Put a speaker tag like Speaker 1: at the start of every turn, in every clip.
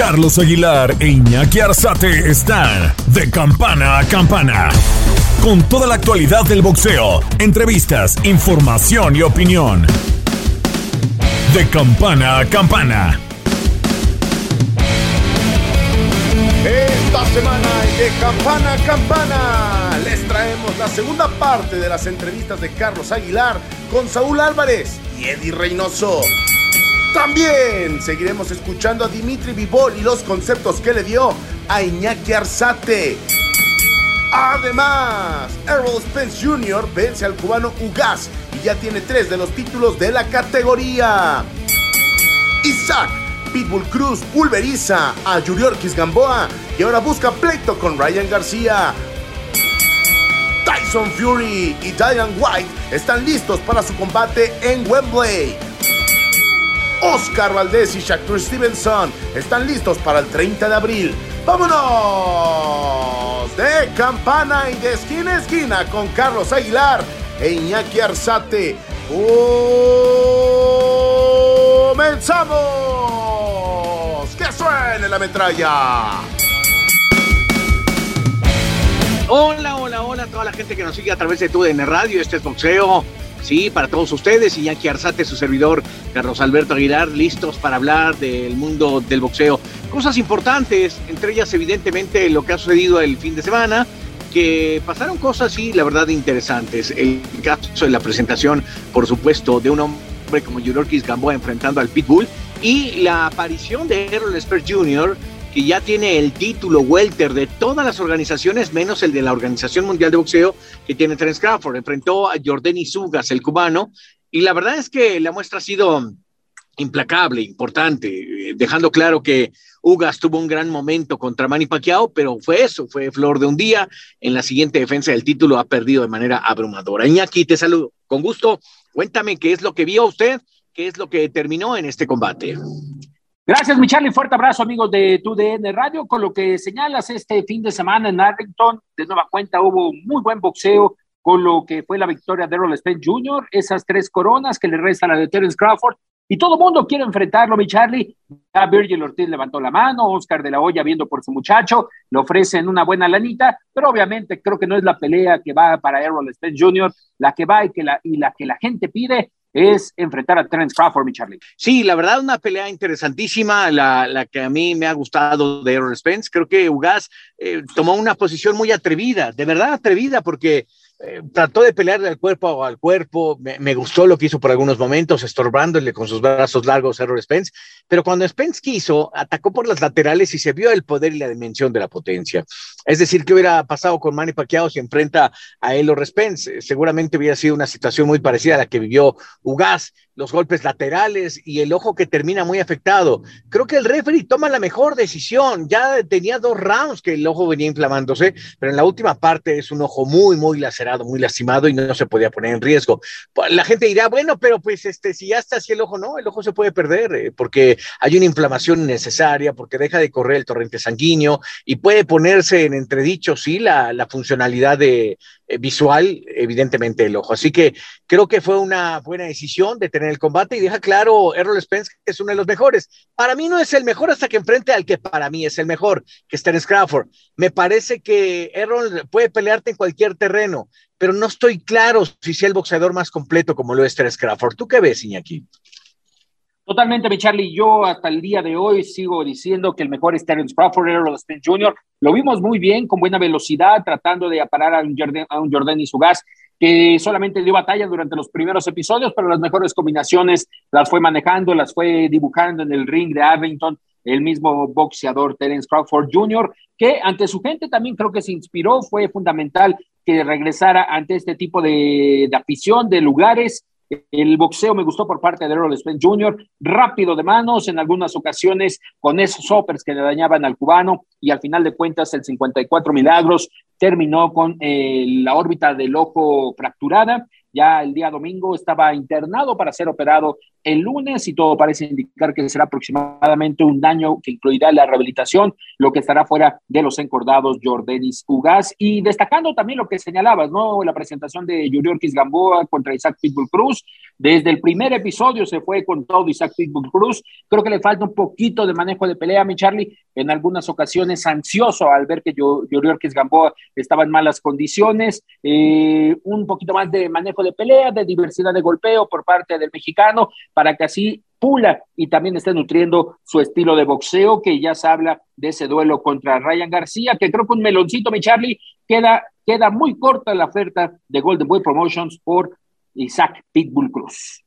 Speaker 1: Carlos Aguilar e Iñaki Arzate están de campana a campana. Con toda la actualidad del boxeo, entrevistas, información y opinión. De campana a campana.
Speaker 2: Esta semana de campana a campana les traemos la segunda parte de las entrevistas de Carlos Aguilar con Saúl Álvarez y Eddie Reynoso. También seguiremos escuchando a Dimitri Vivol y los conceptos que le dio a Iñaki Arzate. Además, Errol Spence Jr. vence al cubano Ugas y ya tiene tres de los títulos de la categoría. Isaac Pitbull Cruz pulveriza a Yuriorkis Gamboa y ahora busca pleito con Ryan García. Tyson Fury y Diane White están listos para su combate en Wembley. Oscar Valdés y Shakur Stevenson están listos para el 30 de abril. ¡Vámonos! De campana y de esquina a esquina con Carlos Aguilar e Iñaki Arzate. ¡Comenzamos! ¡Que suene la metralla!
Speaker 3: Hola, hola, hola a toda la gente que nos sigue a través de TUDN Radio. Este es Boxeo Sí, para todos ustedes, Iñaki Arzate, su servidor, Carlos Alberto Aguilar, listos para hablar del mundo del boxeo. Cosas importantes, entre ellas evidentemente lo que ha sucedido el fin de semana, que pasaron cosas, sí, la verdad, interesantes. El caso de la presentación, por supuesto, de un hombre como Yurorkis Gamboa enfrentando al Pitbull y la aparición de Errol Spence Jr., que ya tiene el título welter de todas las organizaciones, menos el de la Organización Mundial de Boxeo, que tiene Terence Crawford. Enfrentó a Jordani Sugas, el cubano, y la verdad es que la muestra ha sido implacable, importante, dejando claro que Ugas tuvo un gran momento contra Manny Pacquiao, pero fue eso, fue flor de un día. En la siguiente defensa del título ha perdido de manera abrumadora. Iñaki, te saludo con gusto. Cuéntame qué es lo que vio usted, qué es lo que terminó en este combate.
Speaker 4: Gracias, mi Charlie. Fuerte abrazo, amigos de TUDN Radio. Con lo que señalas este fin de semana en Arlington, de nueva cuenta hubo muy buen boxeo con lo que fue la victoria de Errol Spence Jr., esas tres coronas que le restan a de Terence Crawford. Y todo el mundo quiere enfrentarlo, mi Charlie. Ya Virgil Ortiz levantó la mano, Oscar de la Hoya viendo por su muchacho, le ofrecen una buena lanita, pero obviamente creo que no es la pelea que va para Errol Spence Jr., la que va y, que la, y la que la gente pide es enfrentar a Terence Crawford, mi Charlie.
Speaker 3: Sí, la verdad, una pelea interesantísima, la, la que a mí me ha gustado de Errol Spence. Creo que Ugas eh, tomó una posición muy atrevida, de verdad atrevida, porque eh, trató de pelearle al cuerpo al cuerpo, me, gustó lo que hizo por algunos momentos, estorbándole con sus brazos largos a Spence, pero cuando Spence quiso, atacó por las laterales y se vio el poder y la dimensión de la potencia. Es decir, ¿qué hubiera pasado con Manny Pacquiao si enfrenta a Errol Spence? Seguramente hubiera sido una situación muy parecida a la que vivió Ugas, los golpes laterales y el ojo que termina muy afectado. Creo que el referee toma la mejor decisión, ya tenía dos rounds que el ojo venía inflamándose, pero en la última parte es un ojo muy, muy lacerado, muy lastimado y no se podía poner en riesgo. La gente dirá, bueno, pero pues este, si ya está así el ojo, no, el ojo se puede perder eh, porque hay una inflamación innecesaria, porque deja de correr el torrente sanguíneo y puede ponerse en entredicho, sí, la, la funcionalidad de, visual, evidentemente, el ojo. Así que creo que fue una buena decisión de tener el combate y deja claro Errol Spence que es uno de los mejores. Para mí no es el mejor hasta que enfrente al que para mí es el mejor, que es Terence Crawford. Me parece que Errol puede pelearte en cualquier terreno, pero no estoy claro si sea el boxeador más completo como lo es Terence Crawford. ¿Tú qué ves, Iñaki?
Speaker 4: Totalmente, mi Charlie. Yo hasta el día de hoy sigo diciendo que el mejor es Terence Crawford, Errol Spence Jr. Lo vimos muy bien, con buena velocidad, tratando de aparar a un Jordan, a un Jordan y su gas, que solamente dio batalla durante los primeros episodios, pero las mejores combinaciones las fue manejando, las fue dibujando en el ring de Arlington, el mismo boxeador Terence Crawford Jr., que ante su gente también creo que se inspiró, fue fundamental que regresara ante este tipo de, de afición, de lugares El boxeo me gustó por parte de Errol Spence Jr., rápido de manos, en algunas ocasiones con esos hoppers que le dañaban al cubano, y al final de cuentas el 54 Milagros terminó con eh, la órbita del ojo fracturada ya el día domingo estaba internado para ser operado el lunes y todo parece indicar que será aproximadamente un daño que incluirá la rehabilitación, lo que estará fuera de los encordados Jordanis Ugas. Y destacando también lo que señalabas, ¿no? La presentación de Yuriorkis Gamboa contra Isaac Pitbull Cruz. Desde el primer episodio se fue con todo Isaac Pitbull Cruz. Creo que le falta un poquito de manejo de pelea, mi Charlie. En algunas ocasiones ansioso al ver que Yuriorkis Gamboa estaba en malas condiciones. Eh, un poquito más de manejo de pelea, de diversidad de golpeo por parte del mexicano para que así pula y también esté nutriendo su estilo de boxeo, que ya se habla de ese duelo contra Ryan García, que creo que un meloncito, mi Charlie, queda, queda muy corta la oferta de Golden Boy Promotions por Isaac Pitbull Cruz.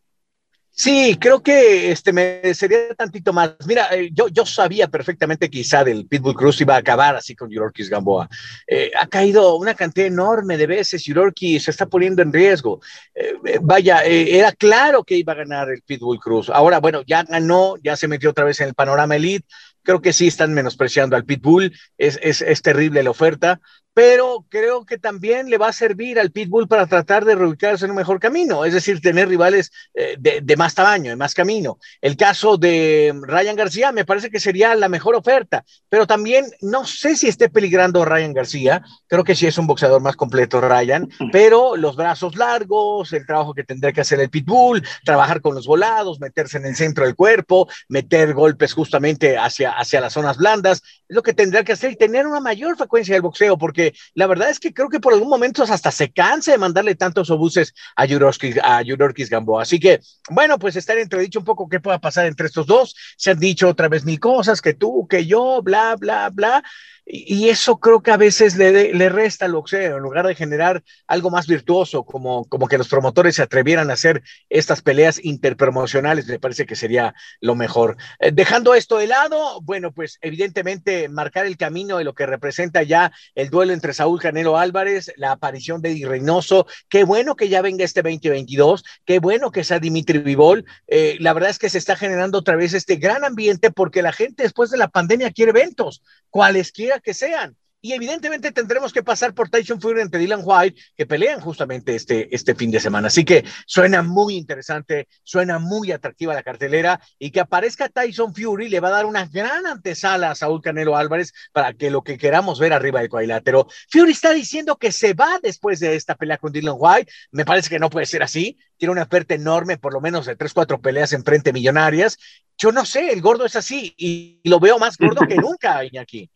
Speaker 3: Sí, creo que este me sería tantito más. Mira, eh, yo, yo sabía perfectamente que quizá del Pitbull Cruz iba a acabar así con Yurorkis Gamboa. Eh, ha caído una cantidad enorme de veces. Yurorkis se está poniendo en riesgo. Eh, vaya, era claro que iba a ganar el Pitbull Cruz. Ahora, bueno, ya ganó, ya se metió otra vez en el panorama elite. Creo que sí están menospreciando al Pitbull. Es, es, es terrible la oferta pero creo que también le va a servir al Pitbull para tratar de reubicarse en un mejor camino, es decir, tener rivales eh, de, más tamaño, de más camino. El caso de Ryan García me parece que sería la mejor oferta, pero también no sé si esté peligrando Ryan García, creo que sí es un boxeador más completo Ryan, pero los brazos largos, el trabajo que tendrá que hacer el Pitbull, trabajar con los volados, meterse en el centro del cuerpo, meter golpes justamente hacia, hacia las zonas blandas, es lo que tendrá que hacer y tener una mayor frecuencia del boxeo, porque la verdad es que creo que por algún momento hasta se cansa de mandarle tantos obuses a Yurorkis, a Gamboa. Así que, bueno, pues estar entredicho un poco qué pueda pasar entre estos dos. Se han dicho otra vez mil cosas, que tú, que yo, bla, bla, bla. Y eso creo que a veces le, le resta al boxeo, en lugar de generar algo más virtuoso, como, como que los promotores se atrevieran a hacer estas peleas interpromocionales, me parece que sería lo mejor. Eh, dejando esto de lado, bueno, pues evidentemente marcar el camino de lo que representa ya el duelo entre Saúl Canelo Álvarez, la aparición de Eddie Reynoso, qué bueno que ya venga este 2022, qué bueno que sea Dimitri Vivol, eh, la verdad es que se está generando otra vez este gran ambiente porque la gente después de la pandemia quiere eventos, cualesquiera que sean. Y evidentemente tendremos que pasar por Tyson Fury ante Dylan White, que pelean justamente este, este fin de semana. Así que suena muy interesante, suena muy atractiva la cartelera y que aparezca Tyson Fury le va a dar una gran antesala a Saúl Canelo Álvarez para que lo que queramos ver arriba del cuadrilátero. Fury está diciendo que se va después de esta pelea con Dylan White. Me parece que no puede ser así. Tiene una oferta enorme, por lo menos de tres, cuatro peleas en frente millonarias. Yo no sé, el gordo es así y lo veo más gordo que nunca, Iñaki.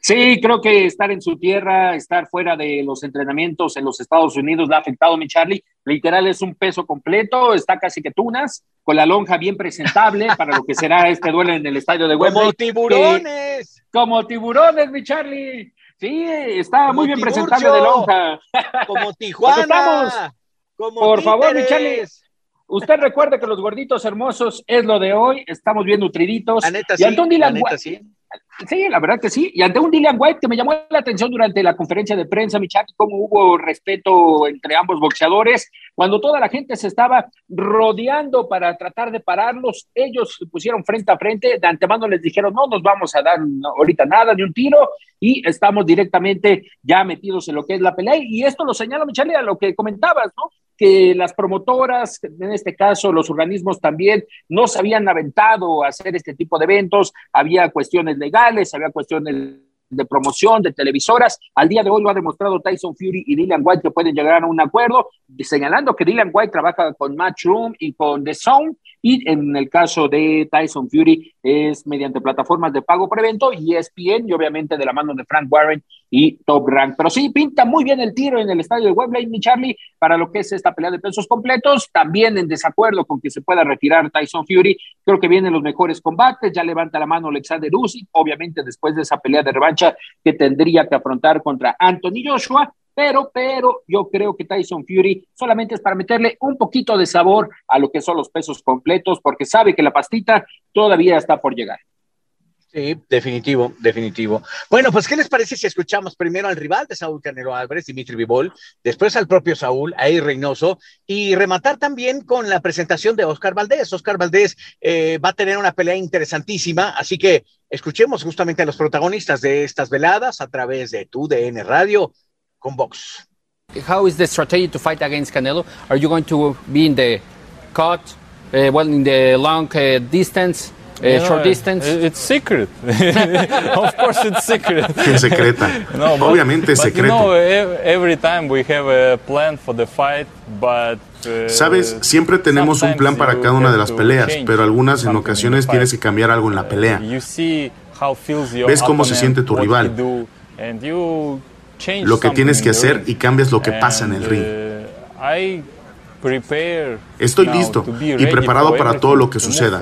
Speaker 4: Sí, creo que estar en su tierra, estar fuera de los entrenamientos en los Estados Unidos le ha afectado a mi Charlie. Literal es un peso completo, está casi que tunas, con la lonja bien presentable para lo que será este duelo en el estadio de Wembley.
Speaker 3: Como tiburones.
Speaker 4: como tiburones, mi Charlie. Sí, está muy bien presentable de lonja.
Speaker 3: Como Tijuana.
Speaker 4: Como Por favor, mi Charlie. Usted recuerde que los gorditos hermosos es lo de hoy, estamos bien nutriditos.
Speaker 3: La neta, y la neta, sí.
Speaker 4: Sí, la verdad que sí. Y ante un Dillian White que me llamó la atención durante la conferencia de prensa, mi chat, cómo hubo respeto entre ambos boxeadores. Cuando toda la gente se estaba rodeando para tratar de pararlos, ellos se pusieron frente a frente. De antemano les dijeron, no nos vamos a dar ahorita nada, ni un tiro. Y estamos directamente ya metidos en lo que es la pelea. Y esto lo señala, mi a lo que comentabas, ¿no? Que las promotoras, en este caso los organismos también, no se habían aventado a hacer este tipo de eventos, había cuestiones legales, había cuestiones de promoción, de televisoras. Al día de hoy lo ha demostrado Tyson Fury y Dylan White que pueden llegar a un acuerdo, señalando que Dylan White trabaja con Matchroom y con The Zone, y en el caso de Tyson Fury es mediante plataformas de pago prevento y ESPN, y obviamente de la mano de Frank Warren y Top Rank. Pero sí, pinta muy bien el tiro en el estadio de Wembley, mi Charlie, para lo que es esta pelea de pesos completos. También en desacuerdo con que se pueda retirar Tyson Fury. Creo que vienen los mejores combates. Ya levanta la mano Alexander Usyk, obviamente después de esa pelea de revancha que tendría que afrontar contra Anthony Joshua. Pero, pero yo creo que Tyson Fury solamente es para meterle un poquito de sabor a lo que son los pesos completos, porque sabe que la pastita todavía está por llegar.
Speaker 3: Sí, definitivo, definitivo. Bueno, pues, ¿qué les parece si escuchamos primero al rival de Saúl Canelo Álvarez, Dimitri Vivol, después al propio Saúl, ahí Reynoso, y rematar también con la presentación de Oscar Valdés? Oscar Valdés eh, va a tener una pelea interesantísima, así que escuchemos justamente a los protagonistas de estas veladas a través de tu DN Radio con Vox.
Speaker 5: How is the strategy to fight against Canelo? Are you going to be in the cut, uh, well, in the long uh, distance? Uh, short distance?
Speaker 6: It's secret. of course, it's secret.
Speaker 2: En secreta.
Speaker 6: No, but-
Speaker 2: Obviamente es
Speaker 6: but,
Speaker 2: secreto.
Speaker 6: You know, ev- every time we have a plan for the fight, but. uh,
Speaker 2: Sabes, siempre tenemos un plan para cada una de las peleas, pero algunas en ocasiones tienes que cambiar algo en la pelea.
Speaker 6: You see how feels your
Speaker 2: Ves cómo se
Speaker 6: opponent,
Speaker 2: siente tu rival. Lo que tienes que hacer y cambias lo que pasa en el ring.
Speaker 6: uh, I prepare
Speaker 2: Estoy listo
Speaker 6: to be
Speaker 2: y
Speaker 6: ready
Speaker 2: preparado
Speaker 6: for
Speaker 2: para
Speaker 6: everything,
Speaker 2: todo lo que suceda.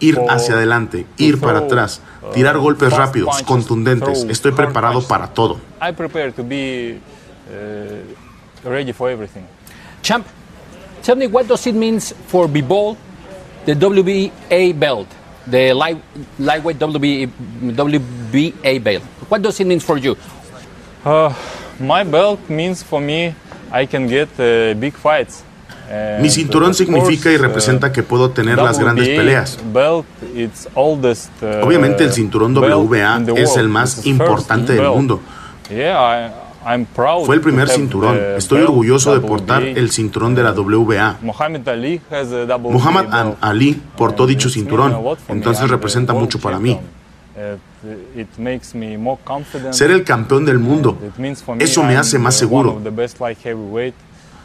Speaker 2: Ir hacia adelante, ir para atrás, tirar golpes rápidos, contundentes. Estoy preparado para todo.
Speaker 6: I prepare to be ready for everything.
Speaker 5: Champ, tell me what does it mean for Bivol, the WBA belt, the light, lightweight WBA, WBA belt? What does it mean for you?
Speaker 6: Uh, my belt means for me I can get uh, big fights. And,
Speaker 2: Mi cinturón significa y
Speaker 6: course, uh,
Speaker 2: representa que puedo tener las grandes
Speaker 6: WBA
Speaker 2: peleas.
Speaker 6: Belt, it's oldest, uh,
Speaker 2: Obviamente el cinturón
Speaker 6: belt
Speaker 2: WBA
Speaker 6: in the
Speaker 2: es
Speaker 6: world.
Speaker 2: el más importante
Speaker 6: first
Speaker 2: del
Speaker 6: belt.
Speaker 2: mundo.
Speaker 6: Yeah, I, I'm proud
Speaker 2: Fue el primer cinturón. Estoy orgulloso de portar el cinturón de la WBA.
Speaker 6: Muhammad Ali
Speaker 2: portó dicho cinturón, entonces representa mucho para mí.
Speaker 6: Champion. It, it makes me more confident.
Speaker 2: Ser el campeón del mundo,
Speaker 6: It means for me
Speaker 2: eso me hace más
Speaker 6: one
Speaker 2: seguro.
Speaker 6: of the best light heavyweight.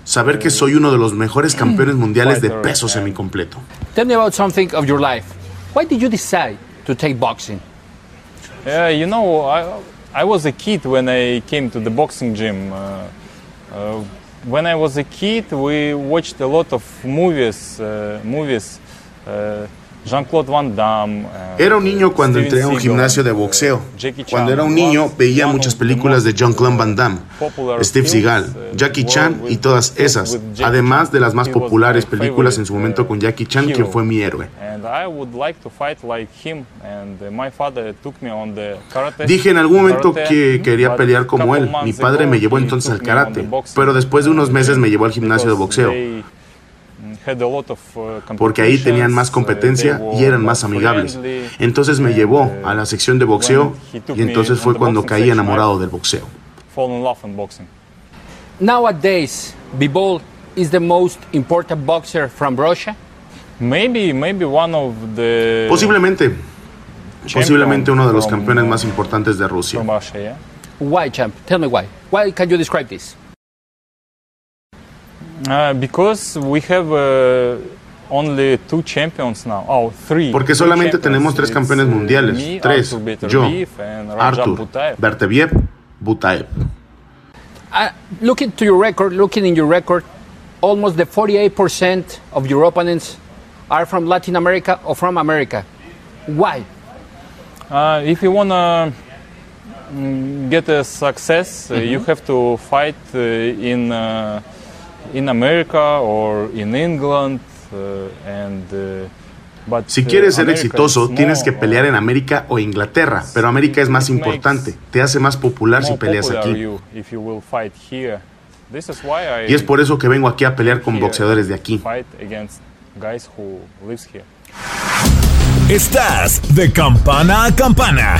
Speaker 2: Saber que soy uno de los mejores campeones mundiales de peso semicompleto.
Speaker 5: Tell me about something of your life. Why did you decide to take boxing?
Speaker 6: Yeah, you know, I, I was a kid when I came to the boxing gym. Uh, uh, when I was a kid, we watched a lot of movies, uh, movies. Jean-Claude Van Damme. uh,
Speaker 2: Era un niño cuando entré a un gimnasio de boxeo.
Speaker 6: Jackie
Speaker 2: Cuando era un niño veía muchas películas de Jean-Claude Van Damme, Steve Seagal,
Speaker 6: uh,
Speaker 2: Jackie Chan y todas esas, además de las más populares películas en su momento con Jackie Chan, quien fue mi héroe. Dije en algún momento que quería pelear como él. Mi padre me llevó entonces al karate, pero después de unos meses me llevó al gimnasio de boxeo, porque ahí tenían más
Speaker 6: competitions,
Speaker 2: competencia
Speaker 6: uh,
Speaker 2: y eran más
Speaker 6: more
Speaker 2: amigables.
Speaker 6: friendly,
Speaker 2: Entonces me llevó
Speaker 6: uh,
Speaker 2: a la sección de boxeo
Speaker 6: when he took
Speaker 2: y
Speaker 6: me
Speaker 2: entonces
Speaker 6: on
Speaker 2: fue cuando caí enamorado
Speaker 6: I
Speaker 2: del boxeo.
Speaker 6: fall in love in boxing.
Speaker 5: Nowadays, Bivol is the most important boxer from Russia.
Speaker 6: Maybe, maybe one of the
Speaker 2: Posiblemente, posiblemente uno de los campeones
Speaker 6: uh,
Speaker 2: más importantes de Rusia.
Speaker 5: Why, champ? Tell me why. Why can you describe this?
Speaker 6: Uh, because we have uh, only two champions now. Oh, three.
Speaker 2: Porque
Speaker 6: Three
Speaker 2: solamente
Speaker 6: champions.
Speaker 2: tenemos tres
Speaker 6: It's,
Speaker 2: campeones
Speaker 6: uh,
Speaker 2: mundiales.
Speaker 6: me,
Speaker 2: Tres.
Speaker 6: Artur
Speaker 2: Yo,
Speaker 6: Beterbiev, and Rajab
Speaker 2: Artur,
Speaker 6: Butaev.
Speaker 2: Berteviev, Butaev.
Speaker 5: Uh, looking to your record, looking in your record, almost the 48% of your opponents are from Latin America or from America. Why?
Speaker 6: Uh, if you wanna mm, get a success, uh, you have to fight uh, in uh,
Speaker 2: Si
Speaker 6: uh,
Speaker 2: quieres ser
Speaker 6: America
Speaker 2: exitoso, tienes que pelear en
Speaker 6: uh,
Speaker 2: América o Inglaterra, pero América es más importante, te hace más popular si peleas
Speaker 6: popular
Speaker 2: aquí.
Speaker 6: you if you will fight here. This is why I
Speaker 2: Y es por eso que vengo aquí a pelear con
Speaker 6: here
Speaker 2: boxeadores de aquí.
Speaker 6: Fight against guys who lives here.
Speaker 1: Estás de campana a campana.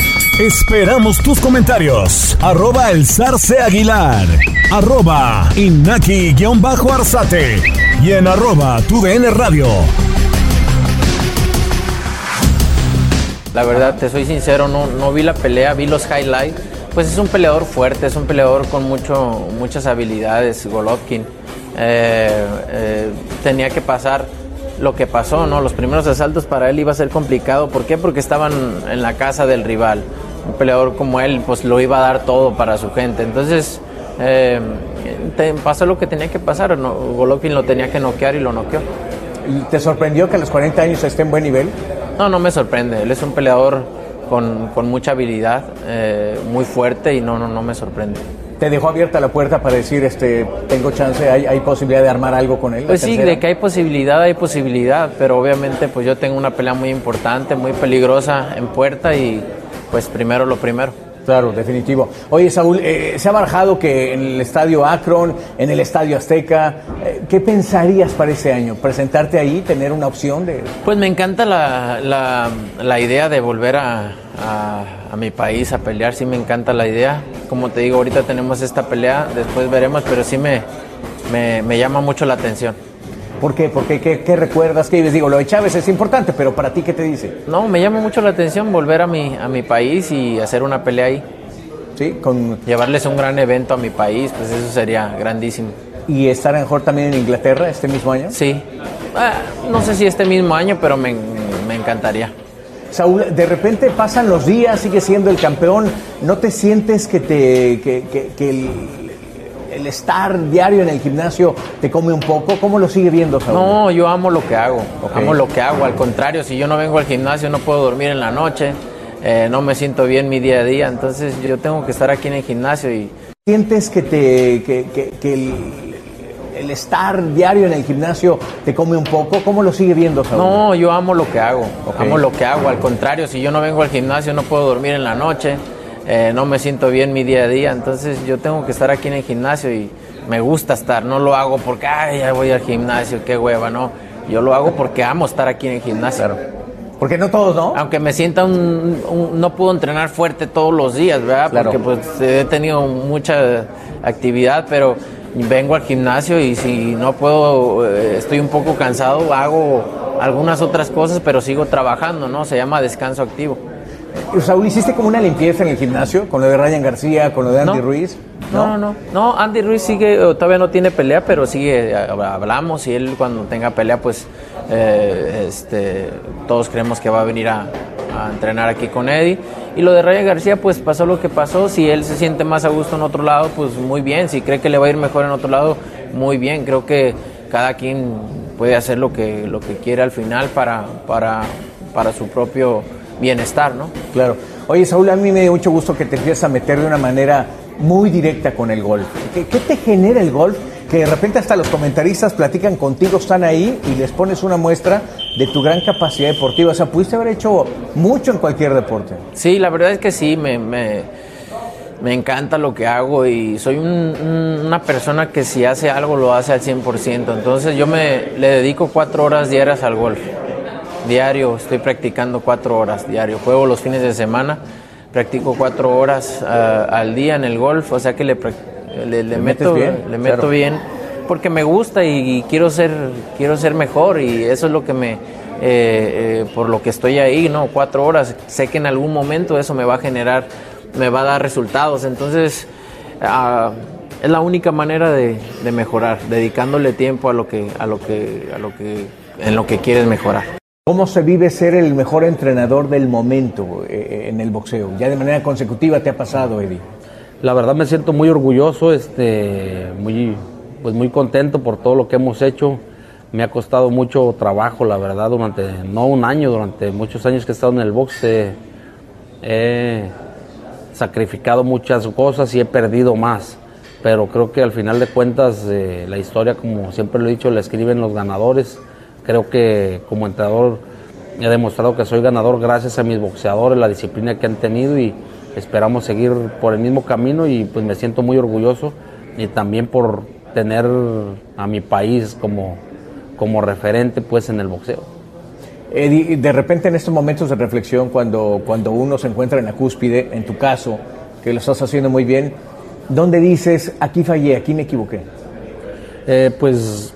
Speaker 1: Esperamos tus comentarios. Arroba el zarce aguilar. Arroba inaki-arzate. Y en arroba tu radio.
Speaker 7: La verdad, te soy sincero, no, no vi la pelea, vi los highlights. Pues es un peleador fuerte, es un peleador con mucho, muchas habilidades, Golovkin. Eh, eh, tenía que pasar lo que pasó, ¿no? Los primeros asaltos para él iba a ser complicado. ¿Por qué? Porque estaban en la casa del rival. Un peleador como él, pues lo iba a dar todo para su gente. Entonces, eh, pasó lo que tenía que pasar. ¿no? Golovkin lo tenía que noquear y lo noqueó.
Speaker 8: ¿Y te sorprendió que a los 40 años esté en buen nivel?
Speaker 7: No, no me sorprende. Él es un peleador con, con mucha habilidad, eh, muy fuerte y no, no, no me sorprende
Speaker 8: te dejó abierta la puerta para decir, este, tengo chance, hay, hay posibilidad de armar algo con él.
Speaker 7: Pues sí, de que hay posibilidad, hay posibilidad, pero obviamente pues yo tengo una pelea muy importante, muy peligrosa en puerta y pues primero lo primero.
Speaker 8: Claro, definitivo. Oye, Saúl, eh, se ha barajado que en el estadio Akron, en el estadio Azteca, eh, ¿qué pensarías para ese año? ¿Presentarte ahí, tener una opción de...?
Speaker 7: Pues me encanta la, la, la idea de volver a, a, mi país a pelear, sí me encanta la idea. Como te digo, ahorita tenemos esta pelea, después veremos, pero sí me, me, me llama mucho la atención.
Speaker 8: ¿Por qué? Porque ¿qué, qué recuerdas? ¿Qué Digo, lo de Chávez es importante, pero para ti, ¿qué te dice?
Speaker 7: No, me llama mucho la atención volver a mi, a mi país y hacer una pelea ahí.
Speaker 8: Sí, con...
Speaker 7: Llevarles un gran evento a mi país, pues eso sería grandísimo.
Speaker 8: ¿Y estar mejor también en Inglaterra este mismo año?
Speaker 7: Sí. Ah, no sé si este mismo año, pero me, me encantaría.
Speaker 8: Saúl, de repente pasan los días, sigue siendo el campeón, ¿no te sientes que, te, que, que el el estar diario en el gimnasio te come un poco? ¿Cómo lo sigue viendo, Saúl?
Speaker 7: No, yo amo lo que hago, amo lo que hago. Al contrario, si yo no vengo al gimnasio no puedo dormir en la noche, eh, no me siento bien mi día a día, entonces yo tengo que estar aquí en el gimnasio y...
Speaker 8: ¿Sientes que, te, que, que, el, estar diario en el gimnasio te come un poco? ¿Cómo lo sigue viendo, Saúl?
Speaker 7: No, yo amo lo que hago, amo lo que hago. Al contrario, si yo no vengo al gimnasio no puedo dormir en la noche. Eh, no me siento bien mi día a día, entonces yo tengo que estar aquí en el gimnasio y me gusta estar, no lo hago porque, ay, ya voy al gimnasio, qué hueva, no, yo lo hago porque amo estar aquí en el gimnasio.
Speaker 8: Porque no todos, ¿no?
Speaker 7: Aunque me sienta un, no puedo entrenar fuerte todos los días, ¿verdad? Porque pues he tenido mucha actividad, pero vengo al gimnasio y si no puedo, eh, estoy un poco cansado, hago algunas otras cosas, pero sigo trabajando, ¿no? Se llama descanso activo.
Speaker 8: Saúl, ¿hiciste como una limpieza en el gimnasio con lo de Ryan García, con lo de Andy Ruiz?
Speaker 7: ¿No? no, no, Andy Ruiz sigue, todavía no tiene pelea, pero sigue, hablamos y él cuando tenga pelea, pues eh, este, todos creemos que va a venir a, entrenar aquí con Eddie. Y lo de Ryan García, pues pasó lo que pasó. Si él se siente más a gusto en otro lado, pues muy bien. Si cree que le va a ir mejor en otro lado, muy bien. Creo que cada quien puede hacer lo que, lo que quiere al final para, para, para su propio bienestar, ¿no?
Speaker 8: Claro. Oye, Saúl, a mí me dio mucho gusto que te empieces a meter de una manera muy directa con el golf. ¿Qué, te genera el golf? Que de repente hasta los comentaristas platican contigo, están ahí y les pones una muestra de tu gran capacidad deportiva. O sea, pudiste haber hecho mucho en cualquier deporte.
Speaker 7: Sí, la verdad es que sí, me, me, me encanta lo que hago y soy un- un- una persona que si hace algo lo hace al 100%. Entonces yo me le dedico cuatro horas diarias al golf. Diario, estoy practicando cuatro horas diario. Juego los fines de semana, practico cuatro horas ah, al día en el golf, o sea que le, le, le
Speaker 8: ¿Le metes
Speaker 7: meto,
Speaker 8: bien?
Speaker 7: le meto
Speaker 8: Claro.
Speaker 7: bien porque me gusta y, y quiero ser quiero ser mejor y eso es lo que me eh, eh, por lo que estoy ahí no cuatro horas sé que en algún momento eso me va a generar me va a dar resultados entonces ah, es la única manera de, de mejorar dedicándole tiempo a lo que a lo que a lo que en lo que quieres mejorar
Speaker 8: ¿Cómo se vive ser el mejor entrenador del momento eh, en el boxeo? Ya de manera consecutiva te ha pasado, Eddie.
Speaker 9: La verdad me siento muy orgulloso, este, muy, pues muy contento por todo lo que hemos hecho. Me ha costado mucho trabajo, la verdad, durante, no un año, durante muchos años que he estado en el box. eh, he sacrificado muchas cosas y he perdido más. Pero creo que al final de cuentas eh, la historia, como siempre lo he dicho, la escriben los ganadores. Creo que como entrenador he demostrado que soy ganador gracias a mis boxeadores, la disciplina que han tenido y esperamos seguir por el mismo camino y pues me siento muy orgulloso y también por tener a mi país como, como referente pues en el boxeo.
Speaker 8: Eddie, de repente en estos momentos de reflexión, cuando, cuando uno se encuentra en la cúspide, en tu caso, que lo estás haciendo muy bien, ¿dónde dices, aquí fallé, aquí me equivoqué?
Speaker 9: Eh, pues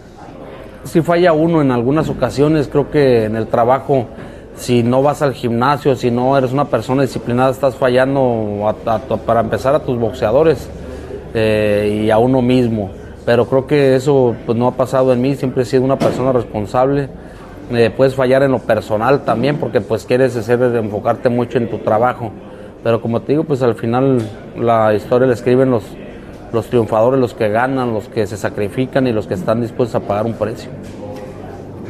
Speaker 9: si falla uno en algunas ocasiones, creo que en el trabajo, si no vas al gimnasio, si no eres una persona disciplinada, estás fallando para empezar a tus boxeadores eh, y a uno mismo. Pero creo que eso pues, no ha pasado en mí, siempre he sido una persona responsable. Eh, puedes fallar en lo personal también porque pues quieres hacer, enfocarte mucho en tu trabajo. Pero como te digo, pues al final la historia la escriben los, los triunfadores, los que ganan, los que se sacrifican y los que están dispuestos a pagar un precio.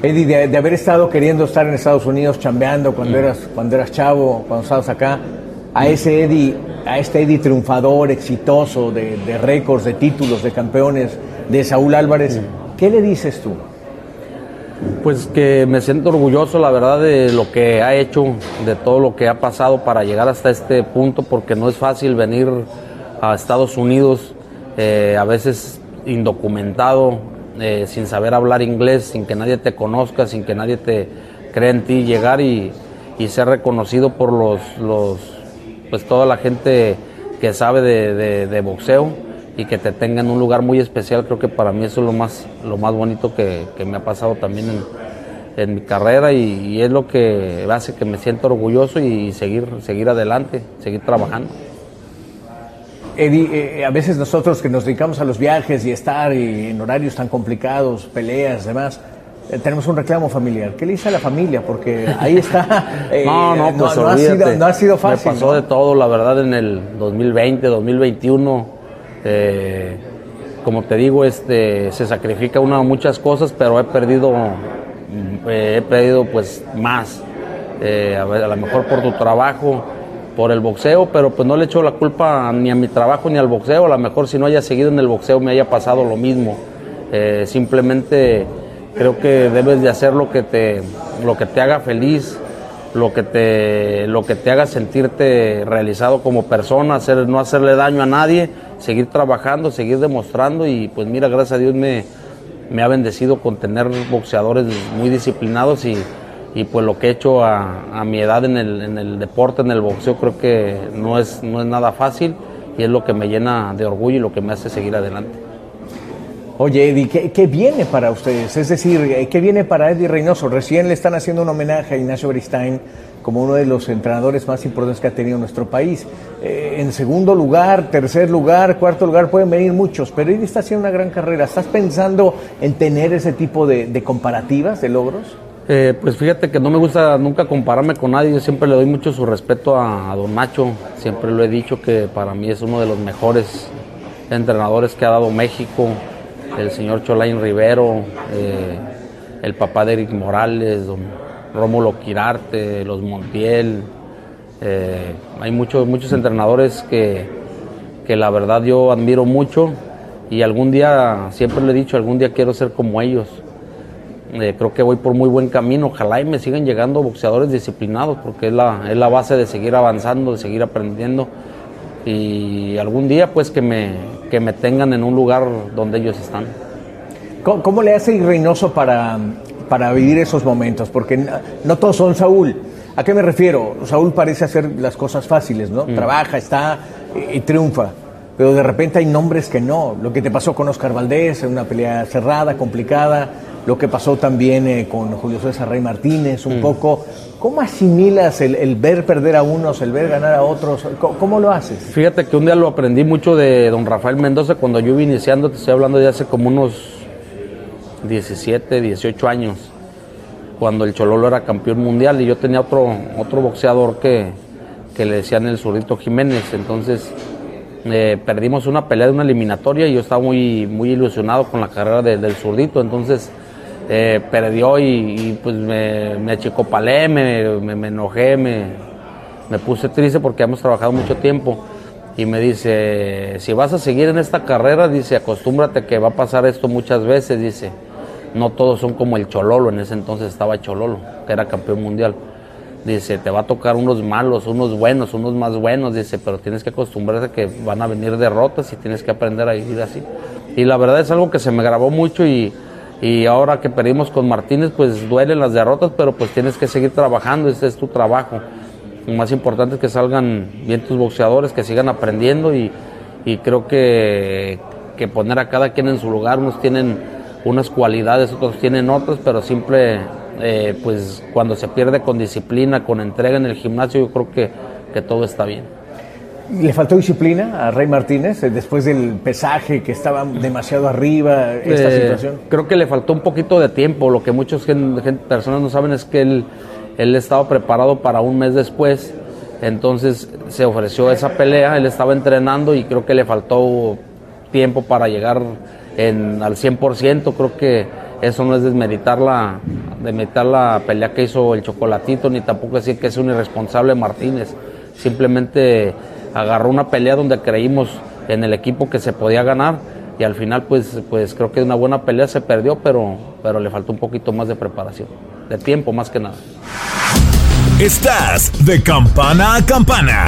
Speaker 8: Eddie, de, de haber estado queriendo estar en Estados Unidos chambeando cuando eras, cuando eras chavo, cuando estabas acá, a ese Eddie, a este Eddie triunfador, exitoso, de, de récords, de títulos, de campeones, de Saúl Álvarez, ¿qué le dices tú?
Speaker 9: Pues que me siento orgulloso, la verdad, de lo que ha hecho, de todo lo que ha pasado para llegar hasta este punto, porque no es fácil venir a Estados Unidos, eh, a veces indocumentado, eh, sin saber hablar inglés, sin que nadie te conozca, sin que nadie te crea en ti, llegar y, y ser reconocido por los, los, pues toda la gente que sabe de, de- boxeo y que te tenga en un lugar muy especial, creo que para mí eso es lo más, lo más bonito que, que me ha pasado también en, en mi carrera y, y es lo que hace que me sienta orgulloso y seguir, seguir adelante, seguir trabajando.
Speaker 8: Eddie, eh, a veces nosotros que nos dedicamos a los viajes y estar y en horarios tan complicados, peleas, demás, eh, tenemos un reclamo familiar. ¿Qué le dice a la familia? Porque ahí está. eh,
Speaker 9: no, no, pues
Speaker 8: no, ha sido,
Speaker 9: olvídate.
Speaker 8: no ha sido fácil.
Speaker 9: Me pasó de todo, la verdad, en el 2020, 2021. eh, como te digo, este, se sacrifica uno a muchas cosas, pero he perdido, mm, eh, he perdido pues más. Eh, a, ver, a lo mejor por tu trabajo, por el boxeo, pero pues no le echo la culpa ni a mi trabajo ni al boxeo. A lo mejor si no haya seguido en el boxeo me haya pasado lo mismo. Eh, simplemente creo que debes de hacer lo que te, lo que te haga feliz, lo que te, lo que te haga sentirte realizado como persona, hacer, no hacerle daño a nadie, seguir trabajando, seguir demostrando y pues mira, gracias a Dios me, me ha bendecido con tener boxeadores muy disciplinados y, y pues lo que he hecho a, mi edad en el, en el deporte, en el boxeo, creo que no es, no es nada fácil y es lo que me llena de orgullo y lo que me hace seguir adelante.
Speaker 8: Oye, Eddie, ¿qué, viene para ustedes? Es decir, eh, ¿qué viene para Eddie Reynoso? Recién le están haciendo un homenaje a Ignacio Beristain como uno de los entrenadores más importantes que ha tenido nuestro país. Eh, en segundo lugar, tercer lugar, cuarto lugar pueden venir muchos, pero Eddie está haciendo una gran carrera. ¿Estás pensando en tener ese tipo de comparativas, de logros?
Speaker 9: Eh, pues fíjate que no me gusta nunca compararme con nadie, yo siempre le doy mucho su respeto a, don Nacho, siempre lo he dicho que para mí es uno de los mejores entrenadores que ha dado México, el señor Cholain Rivero, eh, el papá de Eric Morales, don Rómulo Quirarte, los Montiel, eh, hay muchos, muchos entrenadores que, que la verdad yo admiro mucho y algún día, siempre le he dicho, algún día quiero ser como ellos Eh, creo que voy por muy buen camino. Ojalá y me sigan llegando boxeadores disciplinados, porque es la, es la base de seguir avanzando, de seguir aprendiendo. Y algún día, pues, que me, que me tengan en un lugar donde ellos están.
Speaker 8: ¿Cómo, cómo le hace Reynoso para, para vivir esos momentos? Porque no, no todos son Saúl. ¿A qué me refiero? Saúl parece hacer las cosas fáciles, ¿no?
Speaker 9: Mm.
Speaker 8: Trabaja, está y, y triunfa. Pero de repente hay nombres que no. Lo que te pasó con Oscar Valdés, en una pelea cerrada, complicada. Lo que pasó también eh, con Julio César Rey Martínez, un
Speaker 9: Mm.
Speaker 8: poco. ¿Cómo asimilas el, el ver perder a unos, el ver ganar a otros? ¿Cómo, cómo lo haces?
Speaker 9: Fíjate que un día lo aprendí mucho de don Rafael Mendoza cuando yo iba iniciando, te estoy hablando de hace como unos 17, 18 años, cuando el Chololo era campeón mundial y yo tenía otro, otro boxeador que, que le decían el zurdito Jiménez, entonces eh, perdimos una pelea de una eliminatoria y yo estaba muy, muy ilusionado con la carrera de- del zurdito, entonces eh, perdió y, pues me, me achicopalé, me, me, me enojé, me, me puse triste porque hemos trabajado mucho tiempo y me dice, si vas a seguir en esta carrera, dice, acostúmbrate que va a pasar esto muchas veces, dice, no todos son como el Chololo, en ese entonces estaba Chololo, que era campeón mundial. Dice, te va a tocar unos malos, unos buenos, unos más buenos, dice, pero tienes que acostumbrarte que van a venir derrotas y tienes que aprender a vivir así. Y la verdad es algo que se me grabó mucho y, y ahora que perdimos con Martínez, pues duelen las derrotas, pero pues tienes que seguir trabajando, ese es tu trabajo. Lo más importante es que salgan bien tus boxeadores, que sigan aprendiendo y, y creo que, que poner a cada quien en su lugar, unos tienen unas cualidades, otros tienen otras, pero siempre, eh, pues cuando se pierde con disciplina, con entrega en el gimnasio, yo creo que, que todo está bien.
Speaker 8: ¿Le faltó disciplina a Rey Martínez eh, después del pesaje que estaba demasiado arriba, esta
Speaker 9: Eh,
Speaker 8: situación?
Speaker 9: Creo que le faltó un poquito de tiempo. Lo que muchas personas no saben es que él, él estaba preparado para un mes después. Entonces se ofreció esa pelea, él estaba entrenando y creo que le faltó tiempo para llegar en, al 100%. Creo que eso no es desmeritar la, desmeritar la pelea que hizo el Chocolatito, ni tampoco decir que es un irresponsable Martínez. Simplemente agarró una pelea donde creímos en el equipo que se podía ganar y al final pues, pues creo que una buena pelea se perdió, pero, pero le faltó un poquito más de preparación, de tiempo más que nada.
Speaker 1: Estás de campana a campana.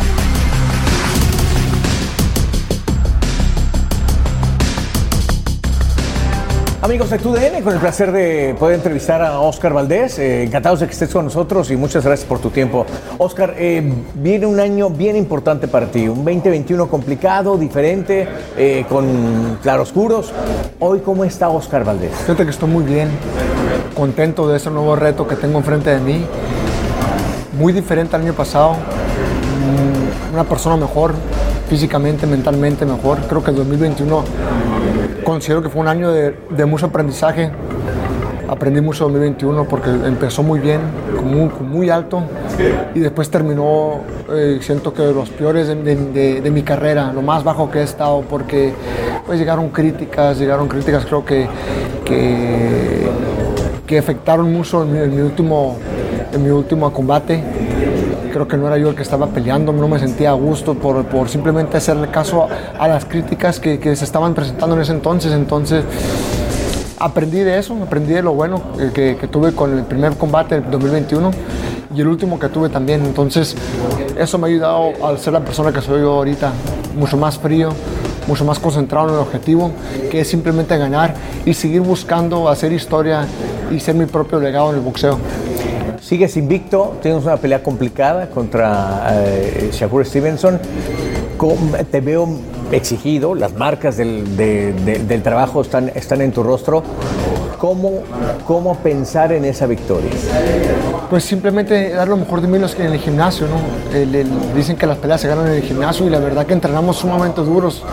Speaker 8: Amigos de TUDN, con el placer de poder entrevistar a Oscar Valdés. Eh, encantados de que estés con nosotros y muchas gracias por tu tiempo. Oscar, eh, viene un año bien importante para ti, un 2021 complicado, diferente, eh, con claroscuros. Hoy, ¿cómo está Oscar Valdés?
Speaker 10: Fíjate que estoy muy bien, contento de ese nuevo reto que tengo enfrente de mí. Muy diferente al año pasado, mm, una persona mejor, físicamente, mentalmente mejor. Creo que el 2021 considero que fue un año de, mucho aprendizaje. Aprendí mucho en 2021 porque empezó muy bien, muy, muy alto y después terminó, eh, siento que los peores de, mi carrera, lo más bajo que he estado porque pues llegaron críticas, llegaron críticas creo que, que, afectaron mucho en mi último, en mi último combate creo que no era yo el que estaba peleando, no me sentía a gusto por, por simplemente hacerle caso a, a las críticas que, que se estaban presentando en ese entonces. Entonces aprendí de eso, aprendí de lo bueno eh, que, que tuve con el primer combate del 2021 y el último que tuve también. Entonces eso me ha ayudado a ser la persona que soy yo ahorita, mucho más frío, mucho más concentrado en el objetivo, que es simplemente ganar y seguir buscando hacer historia y ser mi propio legado en el boxeo.
Speaker 8: Sigues invicto, tienes una pelea complicada contra eh, Shakur Stevenson. ¿Cómo- Te veo exigido, las marcas del, de- de- del trabajo están, están en tu rostro. ¿Cómo, ¿Cómo pensar en esa victoria?
Speaker 10: Pues simplemente dar lo mejor de mí los que en el gimnasio, ¿no? Dicen que las peleas se ganan en el gimnasio y la verdad que entrenamos sumamente duros.